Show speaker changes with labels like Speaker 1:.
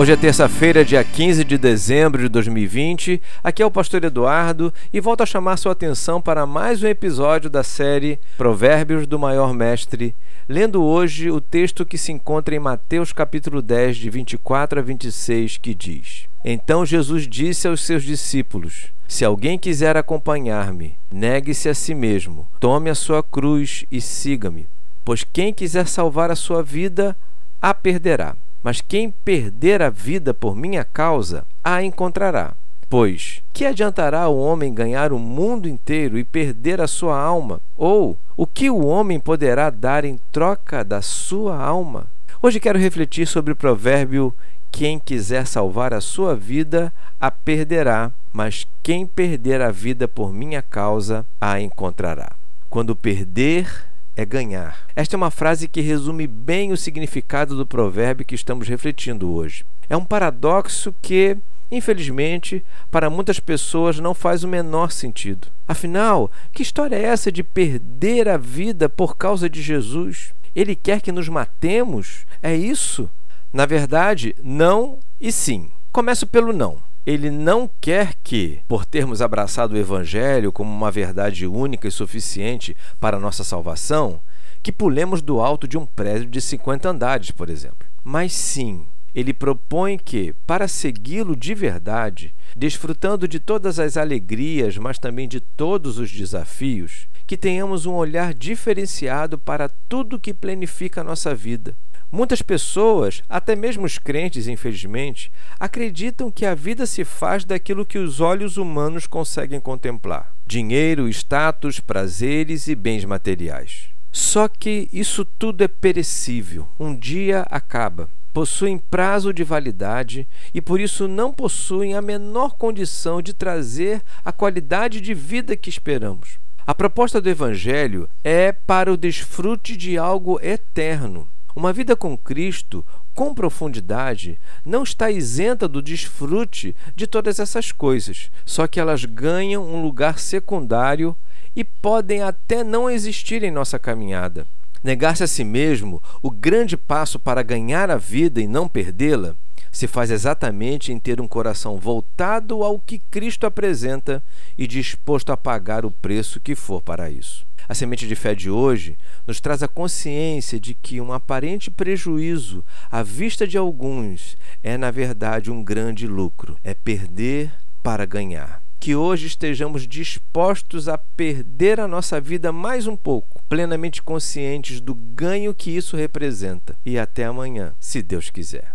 Speaker 1: Hoje é terça-feira, dia 15 de dezembro de 2020. Aqui é o pastor Eduardo e volto a chamar sua atenção para mais um episódio da série Provérbios do Maior Mestre, lendo hoje o texto que se encontra em Mateus capítulo 10, de 24 a 26, que diz: Então Jesus disse aos seus discípulos: Se alguém quiser acompanhar-me, negue-se a si mesmo, tome a sua cruz e siga-me. Pois quem quiser salvar a sua vida, a perderá mas quem perder a vida por minha causa, a encontrará. Pois, que adiantará o homem ganhar o mundo inteiro e perder a sua alma? Ou, o que o homem poderá dar em troca da sua alma? Hoje quero refletir sobre o provérbio: quem quiser salvar a sua vida, a perderá, mas quem perder a vida por minha causa, a encontrará. Quando perder é ganhar. Esta é uma frase que resume bem o significado do provérbio que estamos refletindo hoje. É um paradoxo que, infelizmente, para muitas pessoas não faz o menor sentido. Afinal, que história é essa de perder a vida por causa de Jesus? Ele quer que nos matemos? É isso? Na verdade, não e sim. Começo pelo não ele não quer que, por termos abraçado o Evangelho como uma verdade única e suficiente para nossa salvação, que pulemos do alto de um prédio de 50 andares, por exemplo. Mas sim, ele propõe que, para segui-lo de verdade, desfrutando de todas as alegrias, mas também de todos os desafios, que tenhamos um olhar diferenciado para tudo que planifica a nossa vida Muitas pessoas, até mesmo os crentes, infelizmente, acreditam que a vida se faz daquilo que os olhos humanos conseguem contemplar: dinheiro, status, prazeres e bens materiais. Só que isso tudo é perecível, um dia acaba. Possuem prazo de validade e por isso não possuem a menor condição de trazer a qualidade de vida que esperamos. A proposta do Evangelho é para o desfrute de algo eterno, uma vida com Cristo, com profundidade, não está isenta do desfrute de todas essas coisas, só que elas ganham um lugar secundário e podem até não existir em nossa caminhada. Negar-se a si mesmo, o grande passo para ganhar a vida e não perdê-la, se faz exatamente em ter um coração voltado ao que Cristo apresenta e disposto a pagar o preço que for para isso. A semente de fé de hoje nos traz a consciência de que um aparente prejuízo à vista de alguns é, na verdade, um grande lucro. É perder para ganhar. Que hoje estejamos dispostos a perder a nossa vida mais um pouco, plenamente conscientes do ganho que isso representa. E até amanhã, se Deus quiser.